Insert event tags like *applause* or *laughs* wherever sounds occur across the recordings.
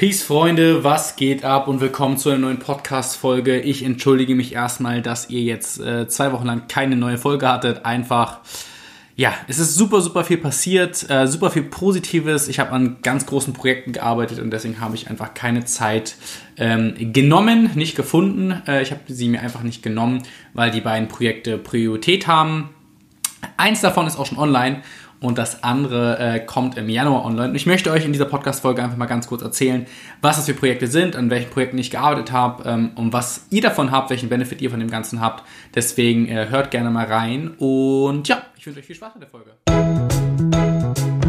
Peace, Freunde, was geht ab und willkommen zu einer neuen Podcast-Folge. Ich entschuldige mich erstmal, dass ihr jetzt äh, zwei Wochen lang keine neue Folge hattet. Einfach, ja, es ist super, super viel passiert, äh, super viel Positives. Ich habe an ganz großen Projekten gearbeitet und deswegen habe ich einfach keine Zeit ähm, genommen, nicht gefunden. Äh, ich habe sie mir einfach nicht genommen, weil die beiden Projekte Priorität haben. Eins davon ist auch schon online und das andere äh, kommt im Januar online. Und ich möchte euch in dieser Podcast-Folge einfach mal ganz kurz erzählen, was das für Projekte sind, an welchen Projekten ich gearbeitet habe ähm, und was ihr davon habt, welchen Benefit ihr von dem Ganzen habt. Deswegen äh, hört gerne mal rein und ja, ich wünsche euch viel Spaß mit der Folge.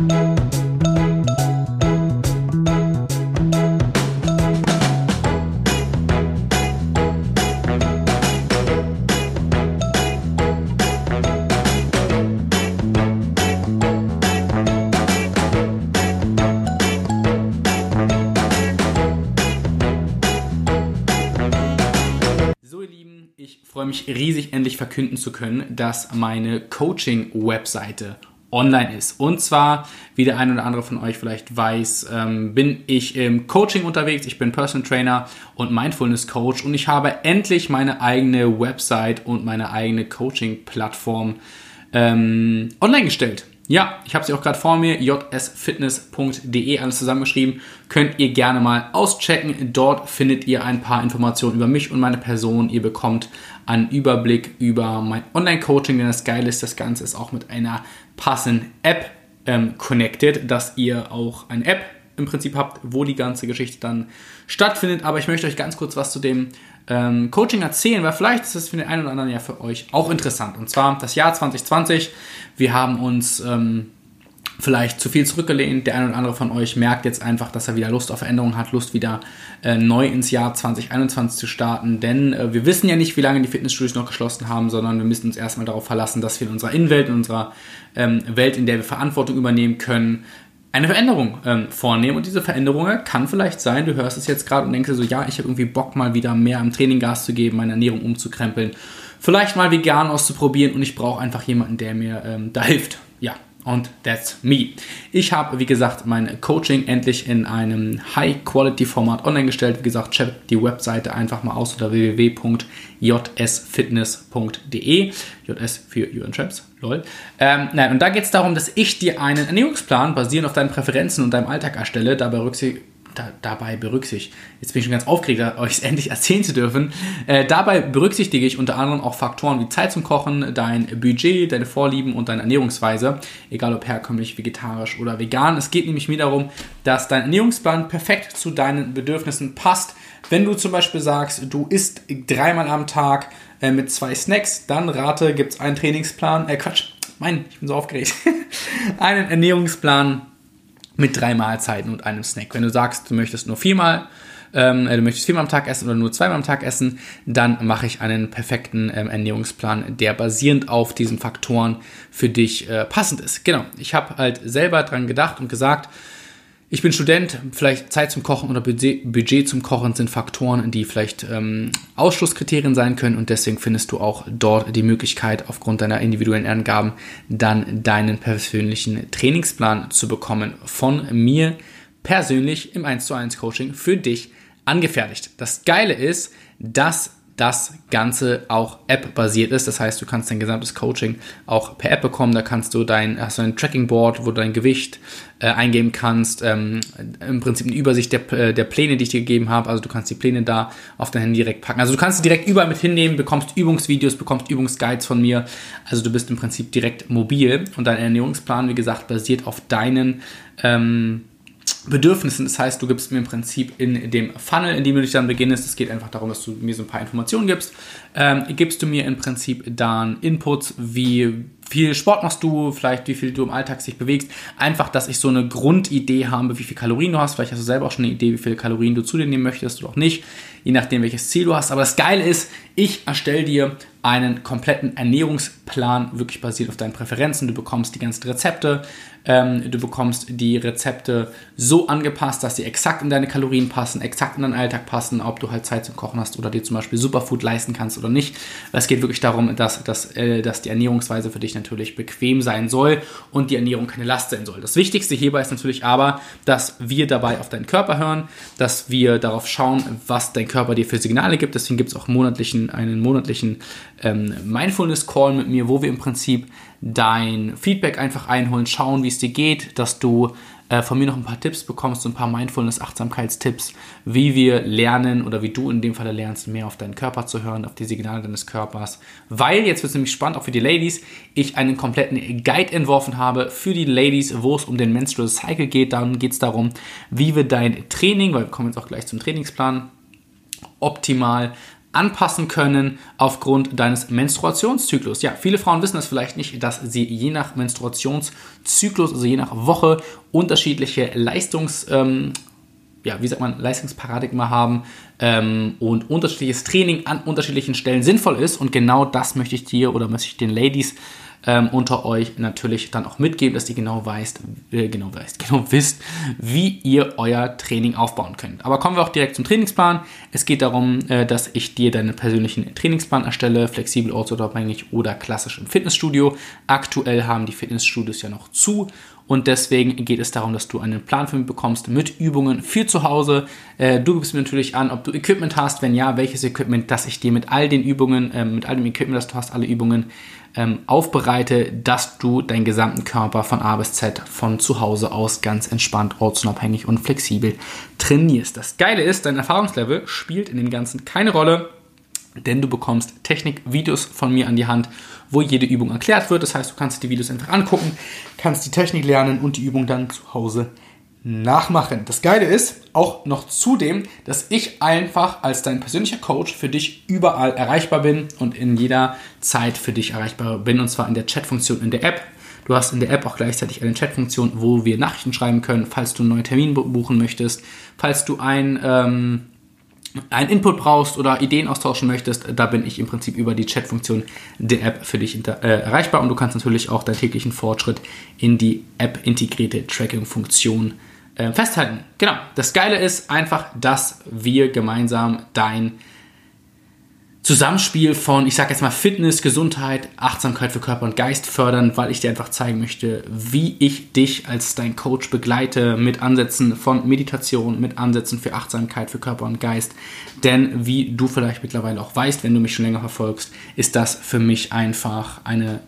Mich riesig, endlich verkünden zu können, dass meine Coaching-Webseite online ist. Und zwar, wie der ein oder andere von euch vielleicht weiß, ähm, bin ich im Coaching unterwegs. Ich bin Personal Trainer und Mindfulness Coach und ich habe endlich meine eigene Website und meine eigene Coaching-Plattform ähm, online gestellt. Ja, ich habe sie auch gerade vor mir, jsfitness.de, alles zusammengeschrieben. Könnt ihr gerne mal auschecken. Dort findet ihr ein paar Informationen über mich und meine Person. Ihr bekommt einen Überblick über mein Online-Coaching, denn das Geile ist, das Ganze ist auch mit einer passenden App ähm, connected, dass ihr auch eine App im Prinzip habt, wo die ganze Geschichte dann stattfindet. Aber ich möchte euch ganz kurz was zu dem ähm, Coaching erzählen, weil vielleicht ist es für den einen oder anderen ja für euch auch interessant. Und zwar das Jahr 2020. Wir haben uns ähm, vielleicht zu viel zurückgelehnt. Der eine oder andere von euch merkt jetzt einfach, dass er wieder Lust auf Veränderung hat, Lust wieder äh, neu ins Jahr 2021 zu starten. Denn äh, wir wissen ja nicht, wie lange die Fitnessstudios noch geschlossen haben, sondern wir müssen uns erstmal darauf verlassen, dass wir in unserer Innenwelt, in unserer ähm, Welt, in der wir Verantwortung übernehmen können, eine Veränderung ähm, vornehmen. Und diese Veränderung kann vielleicht sein, du hörst es jetzt gerade und denkst dir so, ja, ich habe irgendwie Bock mal wieder mehr am Training Gas zu geben, meine Ernährung umzukrempeln, vielleicht mal vegan auszuprobieren und ich brauche einfach jemanden, der mir ähm, da hilft. Ja, und that's me. Ich habe, wie gesagt, mein Coaching endlich in einem High-Quality-Format online gestellt. Wie gesagt, checkt die Webseite einfach mal aus unter www.jsfitness.de. JS für You and Champs, lol. Ähm, nein, und da geht es darum, dass ich dir einen Ernährungsplan basierend auf deinen Präferenzen und deinem Alltag erstelle. Dabei berücksichtigt da, dabei berücksichtigt, jetzt bin ich schon ganz aufgeregt, euch es *laughs* endlich erzählen zu dürfen. Äh, dabei berücksichtige ich unter anderem auch Faktoren wie Zeit zum Kochen, dein Budget, deine Vorlieben und deine Ernährungsweise, egal ob herkömmlich, vegetarisch oder vegan. Es geht nämlich mir darum, dass dein Ernährungsplan perfekt zu deinen Bedürfnissen passt. Wenn du zum Beispiel sagst, du isst dreimal am Tag äh, mit zwei Snacks, dann rate, gibt es einen Trainingsplan, äh Quatsch, mein, ich bin so aufgeregt, *laughs* einen Ernährungsplan mit drei Mahlzeiten und einem Snack. Wenn du sagst, du möchtest nur viermal, ähm, du möchtest viermal am Tag essen oder nur zweimal am Tag essen, dann mache ich einen perfekten ähm, Ernährungsplan, der basierend auf diesen Faktoren für dich äh, passend ist. Genau, ich habe halt selber dran gedacht und gesagt, ich bin Student, vielleicht Zeit zum Kochen oder Budget, zum Kochen sind Faktoren, die vielleicht ähm, Ausschlusskriterien sein können und deswegen findest du auch dort die Möglichkeit, aufgrund deiner individuellen Angaben dann deinen persönlichen Trainingsplan zu bekommen von mir persönlich im 1 zu 1 Coaching für dich angefertigt. Das Geile ist, dass das Ganze auch App-basiert ist. Das heißt, du kannst dein gesamtes Coaching auch per App bekommen. Da kannst du dein, hast du ein Tracking-Board, wo du dein Gewicht äh, eingeben kannst. Ähm, Im Prinzip eine Übersicht der, äh, der Pläne, die ich dir gegeben habe. Also du kannst die Pläne da auf dein Handy direkt packen. Also du kannst sie direkt überall mit hinnehmen, bekommst Übungsvideos, bekommst Übungsguides von mir. Also du bist im Prinzip direkt mobil und dein Ernährungsplan, wie gesagt, basiert auf deinen ähm, Bedürfnissen. Das heißt, du gibst mir im Prinzip in dem Funnel, in dem du dich dann beginnst, es geht einfach darum, dass du mir so ein paar Informationen gibst, ähm, gibst du mir im Prinzip dann Inputs, wie viel Sport machst du, vielleicht wie viel du im Alltag sich bewegst. Einfach, dass ich so eine Grundidee habe, wie viel Kalorien du hast. Vielleicht hast du selber auch schon eine Idee, wie viele Kalorien du zu dir nehmen möchtest oder auch nicht, je nachdem, welches Ziel du hast. Aber das Geile ist, ich erstelle dir einen kompletten Ernährungsplan, wirklich basiert auf deinen Präferenzen. Du bekommst die ganzen Rezepte, du bekommst die Rezepte so angepasst, dass sie exakt in deine Kalorien passen, exakt in deinen Alltag passen, ob du halt Zeit zum Kochen hast oder dir zum Beispiel Superfood leisten kannst oder nicht. Es geht wirklich darum, dass, dass, äh, dass die Ernährungsweise für dich natürlich bequem sein soll und die Ernährung keine Last sein soll. Das Wichtigste hierbei ist natürlich aber, dass wir dabei auf deinen Körper hören, dass wir darauf schauen, was dein Körper dir für Signale gibt. Deswegen gibt es auch monatlichen, einen monatlichen ähm, Mindfulness-Call mit mir, wo wir im Prinzip dein Feedback einfach einholen, schauen, wie es dir geht, dass du äh, von mir noch ein paar Tipps bekommst, ein paar Mindfulness-Achtsamkeitstipps, wie wir lernen oder wie du in dem Fall lernst, mehr auf deinen Körper zu hören, auf die Signale deines Körpers. Weil, jetzt wird es nämlich spannend, auch für die Ladies, ich einen kompletten Guide entworfen habe für die Ladies, wo es um den Menstrual Cycle geht. Dann geht es darum, wie wir dein Training, weil wir kommen jetzt auch gleich zum Trainingsplan, optimal anpassen können aufgrund deines Menstruationszyklus. Ja, viele Frauen wissen das vielleicht nicht, dass sie je nach Menstruationszyklus, also je nach Woche, unterschiedliche Leistungs, ähm, ja, wie sagt man, Leistungsparadigma haben ähm, und unterschiedliches Training an unterschiedlichen Stellen sinnvoll ist. Und genau das möchte ich dir oder möchte ich den Ladies ähm, unter euch natürlich dann auch mitgeben, dass ihr genau weißt, äh, genau weißt, *laughs* genau wisst, wie ihr euer Training aufbauen könnt. Aber kommen wir auch direkt zum Trainingsplan. Es geht darum, äh, dass ich dir deinen persönlichen Trainingsplan erstelle, flexibel, orthoabhängig oder klassisch im Fitnessstudio. Aktuell haben die Fitnessstudios ja noch zu und deswegen geht es darum, dass du einen Plan für mich bekommst mit Übungen für zu Hause. Äh, du gibst mir natürlich an, ob du Equipment hast, wenn ja, welches Equipment, dass ich dir mit all den Übungen, äh, mit all dem Equipment, das du hast, alle Übungen ähm, aufbereite, dass du deinen gesamten Körper von A bis Z von zu Hause aus ganz entspannt, ortsunabhängig und flexibel trainierst. Das Geile ist, dein Erfahrungslevel spielt in dem Ganzen keine Rolle, denn du bekommst Technikvideos von mir an die Hand, wo jede Übung erklärt wird. Das heißt, du kannst die Videos einfach angucken, kannst die Technik lernen und die Übung dann zu Hause nachmachen. Das Geile ist auch noch zudem, dass ich einfach als dein persönlicher Coach für dich überall erreichbar bin und in jeder Zeit für dich erreichbar bin und zwar in der Chatfunktion in der App. Du hast in der App auch gleichzeitig eine Chatfunktion, wo wir Nachrichten schreiben können, falls du einen neuen Termin buchen möchtest, falls du ein ähm, einen Input brauchst oder Ideen austauschen möchtest, da bin ich im Prinzip über die Chatfunktion der App für dich äh, erreichbar und du kannst natürlich auch deinen täglichen Fortschritt in die App integrierte Tracking-Funktion äh, festhalten. Genau. Das Geile ist einfach, dass wir gemeinsam dein Zusammenspiel von, ich sage jetzt mal, Fitness, Gesundheit, Achtsamkeit für Körper und Geist fördern, weil ich dir einfach zeigen möchte, wie ich dich als dein Coach begleite mit Ansätzen von Meditation, mit Ansätzen für Achtsamkeit für Körper und Geist. Denn wie du vielleicht mittlerweile auch weißt, wenn du mich schon länger verfolgst, ist das für mich einfach eine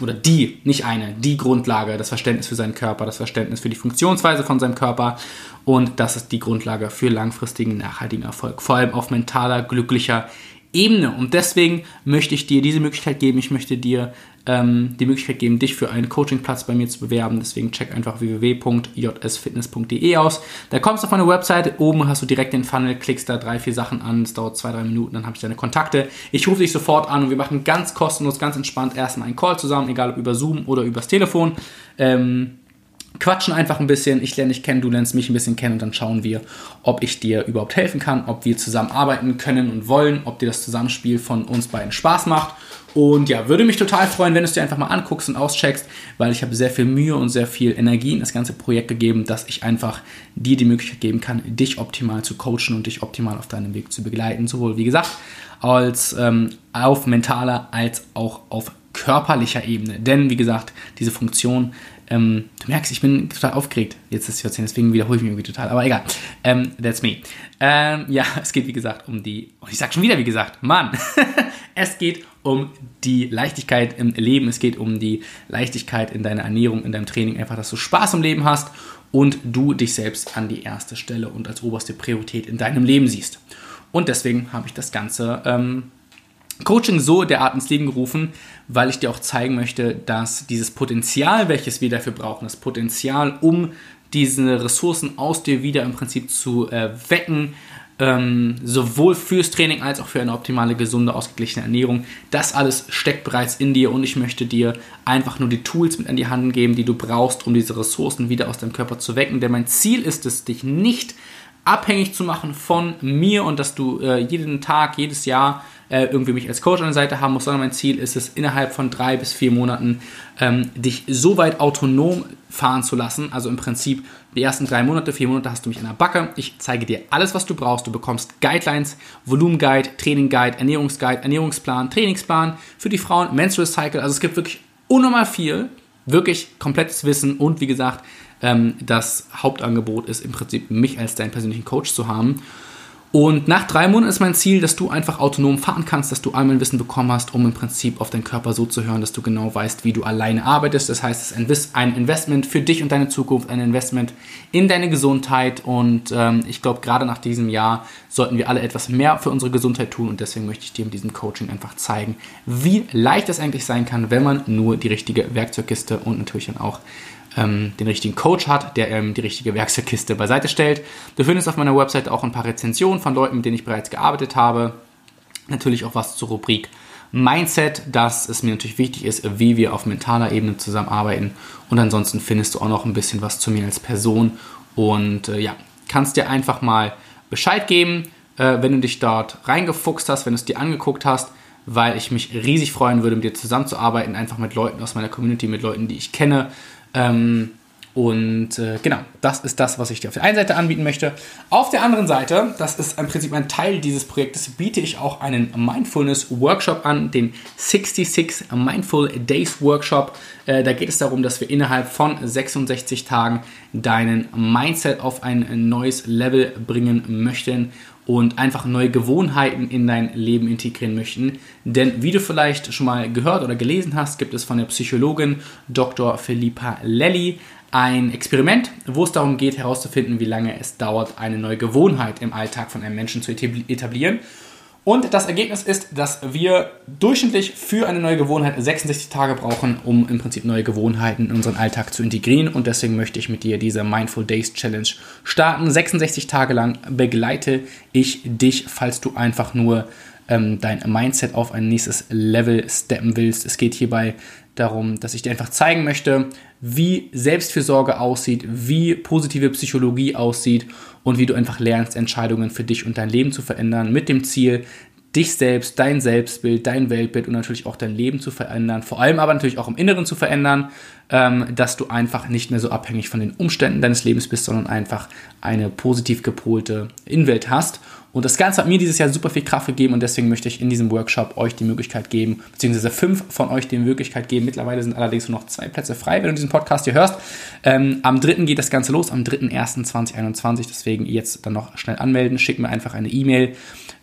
oder die, nicht eine, die Grundlage, das Verständnis für seinen Körper, das Verständnis für die Funktionsweise von seinem Körper und das ist die Grundlage für langfristigen, nachhaltigen Erfolg, vor allem auf mentaler, glücklicher Ebene. Und deswegen möchte ich dir diese Möglichkeit geben. Ich möchte dir ähm, die Möglichkeit geben, dich für einen Coachingplatz bei mir zu bewerben. Deswegen check einfach www.jsfitness.de aus. Da kommst du auf meine Website. Oben hast du direkt den Funnel, klickst da drei, vier Sachen an. Es dauert zwei, drei Minuten. Dann habe ich deine Kontakte. Ich rufe dich sofort an und wir machen ganz kostenlos, ganz entspannt erstmal einen Call zusammen, egal ob über Zoom oder übers Telefon. Ähm, quatschen einfach ein bisschen. Ich lerne dich kennen, du lernst mich ein bisschen kennen und dann schauen wir, ob ich dir überhaupt helfen kann, ob wir zusammenarbeiten können und wollen, ob dir das Zusammenspiel von uns beiden Spaß macht. Und ja, würde mich total freuen, wenn du es dir einfach mal anguckst und auscheckst, weil ich habe sehr viel Mühe und sehr viel Energie in das ganze Projekt gegeben, dass ich einfach dir die Möglichkeit geben kann, dich optimal zu coachen und dich optimal auf deinem Weg zu begleiten. Sowohl, wie gesagt, als ähm, auf mentaler als auch auf körperlicher Ebene. Denn, wie gesagt, diese Funktion ähm, du merkst, ich bin total aufgeregt, jetzt zu erzählen, deswegen wiederhole ich mich irgendwie total. Aber egal. Ähm, that's me. Ähm, ja, *laughs* es geht wie gesagt um die. Und ich sag schon wieder, wie gesagt, Mann. *laughs* es geht um die Leichtigkeit im Leben. Es geht um die Leichtigkeit in deiner Ernährung, in deinem Training. Einfach, dass du Spaß im Leben hast und du dich selbst an die erste Stelle und als oberste Priorität in deinem Leben siehst. Und deswegen habe ich das Ganze ähm, Coaching so derart ins Leben gerufen, weil ich dir auch zeigen möchte, dass dieses Potenzial, welches wir dafür brauchen, das Potenzial, um diese Ressourcen aus dir wieder im Prinzip zu äh, wecken, ähm, sowohl fürs Training als auch für eine optimale, gesunde, ausgeglichene Ernährung. Das alles steckt bereits in dir und ich möchte dir einfach nur die Tools mit an die Hand geben, die du brauchst, um diese Ressourcen wieder aus deinem Körper zu wecken. Denn mein Ziel ist es, dich nicht abhängig zu machen von mir und dass du äh, jeden Tag, jedes Jahr äh, irgendwie mich als Coach an der Seite haben muss, sondern mein Ziel ist es, innerhalb von drei bis vier Monaten ähm, dich so weit autonom fahren zu lassen. Also im Prinzip die ersten drei Monate, vier Monate hast du mich in der Backe. Ich zeige dir alles, was du brauchst. Du bekommst Guidelines, Volumenguide, Training Guide, Ernährungsguide, Ernährungsplan, Trainingsplan für die Frauen, Menstrual Cycle. Also es gibt wirklich unnormal viel, wirklich komplettes Wissen und wie gesagt, ähm, das Hauptangebot ist im Prinzip mich als deinen persönlichen Coach zu haben. Und nach drei Monaten ist mein Ziel, dass du einfach autonom fahren kannst, dass du einmal ein Wissen bekommen hast, um im Prinzip auf deinen Körper so zu hören, dass du genau weißt, wie du alleine arbeitest. Das heißt, es ist ein Investment für dich und deine Zukunft, ein Investment in deine Gesundheit. Und ähm, ich glaube, gerade nach diesem Jahr sollten wir alle etwas mehr für unsere Gesundheit tun. Und deswegen möchte ich dir mit diesem Coaching einfach zeigen, wie leicht es eigentlich sein kann, wenn man nur die richtige Werkzeugkiste und natürlich dann auch ähm, den richtigen Coach hat, der ähm, die richtige Werkzeugkiste beiseite stellt. Du findest auf meiner Website auch ein paar Rezensionen von Leuten, mit denen ich bereits gearbeitet habe. Natürlich auch was zur Rubrik Mindset, dass es mir natürlich wichtig ist, wie wir auf mentaler Ebene zusammenarbeiten. Und ansonsten findest du auch noch ein bisschen was zu mir als Person. Und äh, ja, kannst dir einfach mal Bescheid geben, äh, wenn du dich dort reingefuchst hast, wenn du es dir angeguckt hast, weil ich mich riesig freuen würde, mit dir zusammenzuarbeiten, einfach mit Leuten aus meiner Community, mit Leuten, die ich kenne, ähm, und äh, genau, das ist das, was ich dir auf der einen Seite anbieten möchte. Auf der anderen Seite, das ist im Prinzip ein Teil dieses Projektes, biete ich auch einen Mindfulness-Workshop an, den 66 Mindful Days Workshop. Äh, da geht es darum, dass wir innerhalb von 66 Tagen deinen Mindset auf ein neues Level bringen möchten und einfach neue Gewohnheiten in dein Leben integrieren möchten. Denn wie du vielleicht schon mal gehört oder gelesen hast, gibt es von der Psychologin Dr. Philippa Lelly ein Experiment, wo es darum geht herauszufinden, wie lange es dauert, eine neue Gewohnheit im Alltag von einem Menschen zu etablieren. Und das Ergebnis ist, dass wir durchschnittlich für eine neue Gewohnheit 66 Tage brauchen, um im Prinzip neue Gewohnheiten in unseren Alltag zu integrieren. Und deswegen möchte ich mit dir diese Mindful Days Challenge starten. 66 Tage lang begleite ich dich, falls du einfach nur ähm, dein Mindset auf ein nächstes Level steppen willst. Es geht hierbei darum, dass ich dir einfach zeigen möchte, wie Selbstfürsorge aussieht, wie positive Psychologie aussieht und wie du einfach lernst, Entscheidungen für dich und dein Leben zu verändern, mit dem Ziel, dich selbst, dein Selbstbild, dein Weltbild und natürlich auch dein Leben zu verändern, vor allem aber natürlich auch im Inneren zu verändern, ähm, dass du einfach nicht mehr so abhängig von den Umständen deines Lebens bist, sondern einfach eine positiv gepolte Innenwelt hast. Und das Ganze hat mir dieses Jahr super viel Kraft gegeben und deswegen möchte ich in diesem Workshop euch die Möglichkeit geben, beziehungsweise fünf von euch die Möglichkeit geben. Mittlerweile sind allerdings nur noch zwei Plätze frei, wenn du diesen Podcast hier hörst. Ähm, am 3. geht das Ganze los, am 3.1.2021. Deswegen jetzt dann noch schnell anmelden. Schick mir einfach eine E-Mail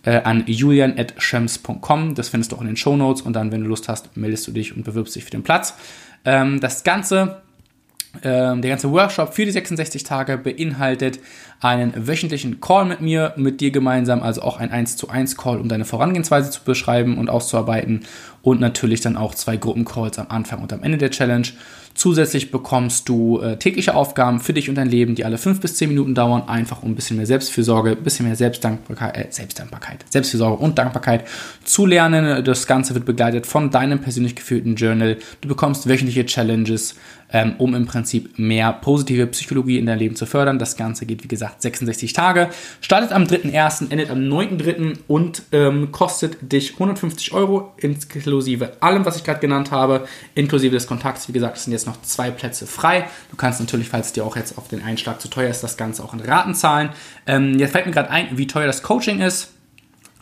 äh, an julian.schems.com. Das findest du auch in den Show Notes und dann, wenn du Lust hast, meldest du dich und bewirbst dich für den Platz. Ähm, das Ganze der ganze Workshop für die 66 Tage beinhaltet einen wöchentlichen Call mit mir, mit dir gemeinsam, also auch ein 1 zu 1 Call, um deine Vorangehensweise zu beschreiben und auszuarbeiten und natürlich dann auch zwei Gruppencalls am Anfang und am Ende der Challenge. Zusätzlich bekommst du äh, tägliche Aufgaben für dich und dein Leben, die alle 5 bis 10 Minuten dauern, einfach um ein bisschen mehr Selbstfürsorge, ein bisschen mehr Selbstdankbarkeit, äh, Selbstdankbarkeit, Selbstfürsorge und Dankbarkeit zu lernen. Das Ganze wird begleitet von deinem persönlich geführten Journal. Du bekommst wöchentliche Challenges, ähm, um im Prinzip mehr positive Psychologie in deinem Leben zu fördern. Das Ganze geht, wie gesagt, 66 Tage, startet am 3.1., endet am 9.3. und ähm, kostet dich 150 Euro inklusive allem, was ich gerade genannt habe, inklusive des Kontakts. Wie gesagt, es sind jetzt noch zwei Plätze frei. Du kannst natürlich, falls dir auch jetzt auf den Einschlag zu teuer ist, das Ganze auch in Raten zahlen. Ähm, jetzt fällt mir gerade ein, wie teuer das Coaching ist.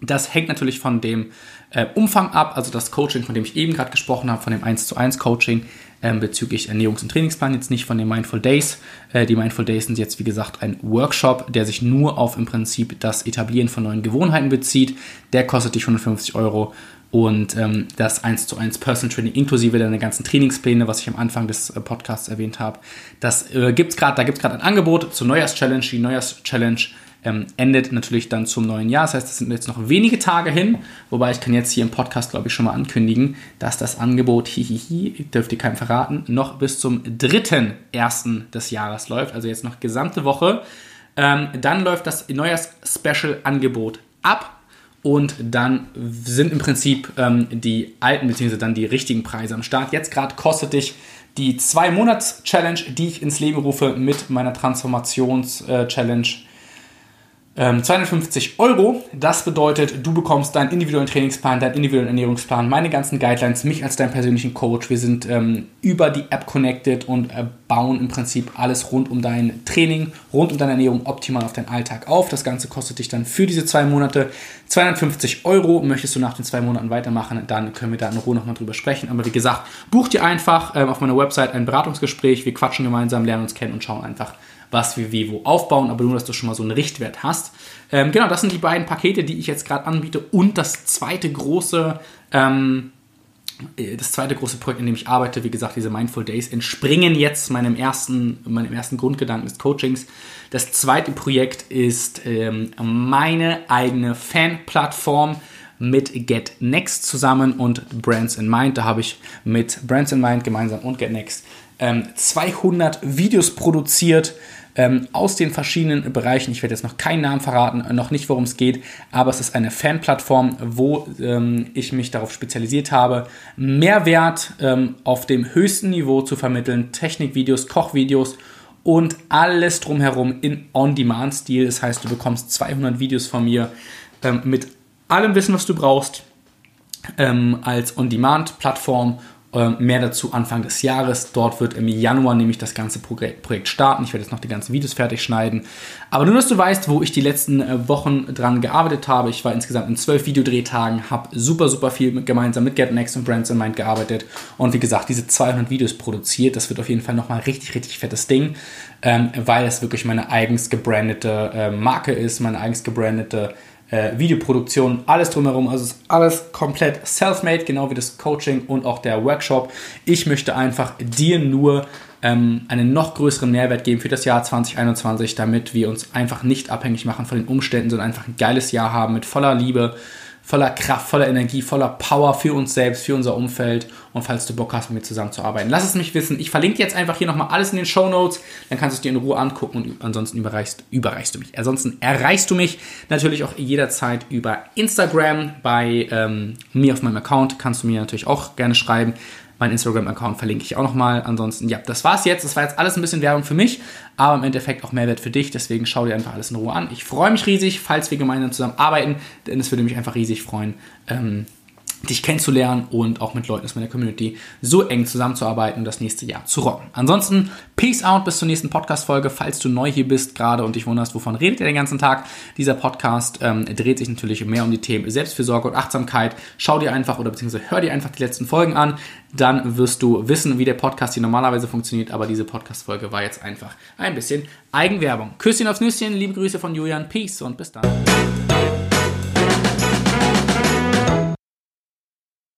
Das hängt natürlich von dem äh, Umfang ab, also das Coaching, von dem ich eben gerade gesprochen habe, von dem 1 zu 1 Coaching bezüglich Ernährungs- und Trainingsplan, jetzt nicht von den Mindful Days. Äh, die Mindful Days sind jetzt, wie gesagt, ein Workshop, der sich nur auf im Prinzip das Etablieren von neuen Gewohnheiten bezieht. Der kostet dich 150 Euro und ähm, das 1 zu 1 Personal Training inklusive deiner ganzen Trainingspläne, was ich am Anfang des äh, Podcasts erwähnt habe. Das äh, gibt's gerade, da gibt es gerade ein Angebot zur Neujahrs-Challenge. Die Neujahrs-Challenge ähm, endet natürlich dann zum neuen Jahr. Das heißt, es sind jetzt noch wenige Tage hin, wobei ich kann jetzt hier im Podcast, glaube ich, schon mal ankündigen, dass das Angebot, hihihi, dürft ihr keinem verraten, noch bis zum 3.1. des Jahres läuft, also jetzt noch gesamte Woche. Ähm, dann läuft das Neujahrs-Special-Angebot ab und dann sind im Prinzip ähm, die alten bzw. dann die richtigen Preise am Start. Jetzt gerade kostet dich die zwei Monats Challenge, die ich ins Leben rufe mit meiner Transformations Challenge ähm, 250 Euro. Das bedeutet, du bekommst deinen individuellen Trainingsplan, deinen individuellen Ernährungsplan, meine ganzen Guidelines, mich als deinen persönlichen Coach. Wir sind ähm, über die App connected und äh, bauen im Prinzip alles rund um dein Training, rund um deine Ernährung optimal auf deinen Alltag auf. Das Ganze kostet dich dann für diese zwei Monate 250 Euro. Möchtest du nach den zwei Monaten weitermachen, dann können wir da in Ruhe nochmal drüber sprechen. Aber wie gesagt, buch dir einfach ähm, auf meiner Website ein Beratungsgespräch. Wir quatschen gemeinsam, lernen uns kennen und schauen einfach, was wir wie wo aufbauen, aber nur, dass du schon mal so einen Richtwert hast. Ähm, genau, das sind die beiden Pakete, die ich jetzt gerade anbiete und das zweite große, ähm, äh, das zweite große Projekt, in dem ich arbeite, wie gesagt, diese Mindful Days, entspringen jetzt meinem ersten, meinem ersten Grundgedanken des Coachings. Das zweite Projekt ist ähm, meine eigene Fan-Plattform mit Get Next zusammen und Brands in Mind. Da habe ich mit Brands in Mind gemeinsam und Get Next 200 ähm, Videos produziert ähm, aus den verschiedenen Bereichen. Ich werde jetzt noch keinen Namen verraten, noch nicht, worum es geht, aber es ist eine Fanplattform, wo ähm, ich mich darauf spezialisiert habe, Mehrwert ähm, auf dem höchsten Niveau zu vermitteln, Technikvideos, Kochvideos und alles drumherum in On-Demand-Stil. Das heißt, du bekommst 200 Videos von mir ähm, mit allem Wissen, was du brauchst, ähm, als On-Demand-Plattform ähm, mehr dazu Anfang des Jahres. Dort wird im Januar nämlich das ganze Projekt starten. Ich werde jetzt noch die ganzen Videos fertig schneiden. Aber nur, dass du weißt, wo ich die letzten äh, Wochen dran gearbeitet habe. Ich war insgesamt in zwölf Videodrehtagen, habe super, super viel mit, gemeinsam mit GetNext und Brands in Mind gearbeitet. Und wie gesagt, diese 200 Videos produziert. Das wird auf jeden Fall nochmal richtig, richtig fettes Ding, ähm, weil es wirklich meine eigens gebrandete äh, Marke ist, meine eigens gebrandete äh, Videoproduktion, alles drumherum. Also ist alles komplett self-made, genau wie das Coaching und auch der Workshop. Ich möchte einfach dir nur ähm, einen noch größeren Mehrwert geben für das Jahr 2021, damit wir uns einfach nicht abhängig machen von den Umständen, sondern einfach ein geiles Jahr haben mit voller Liebe, voller Kraft, voller Energie, voller Power für uns selbst, für unser Umfeld. Und falls du Bock hast, mit mir zusammenzuarbeiten, lass es mich wissen. Ich verlinke jetzt einfach hier nochmal alles in den Show Notes. Dann kannst du es dir in Ruhe angucken und ansonsten überreichst, überreichst du mich. Ansonsten erreichst du mich natürlich auch jederzeit über Instagram. Bei ähm, mir auf meinem Account kannst du mir natürlich auch gerne schreiben. Mein Instagram-Account verlinke ich auch nochmal. Ansonsten, ja, das war's jetzt. Das war jetzt alles ein bisschen Werbung für mich, aber im Endeffekt auch Mehrwert für dich. Deswegen schau dir einfach alles in Ruhe an. Ich freue mich riesig, falls wir gemeinsam zusammen arbeiten, denn es würde mich einfach riesig freuen, ähm, dich kennenzulernen und auch mit Leuten aus meiner Community so eng zusammenzuarbeiten und das nächste Jahr zu rocken. Ansonsten, Peace out, bis zur nächsten Podcast-Folge. Falls du neu hier bist gerade und dich wunderst, wovon redet ihr den ganzen Tag? Dieser Podcast ähm, dreht sich natürlich mehr um die Themen Selbstfürsorge und Achtsamkeit. Schau dir einfach oder beziehungsweise hör dir einfach die letzten Folgen an. Dann wirst du wissen, wie der Podcast hier normalerweise funktioniert. Aber diese Podcast-Folge war jetzt einfach ein bisschen Eigenwerbung. Küsschen aufs Nüsschen, liebe Grüße von Julian, Peace und bis dann.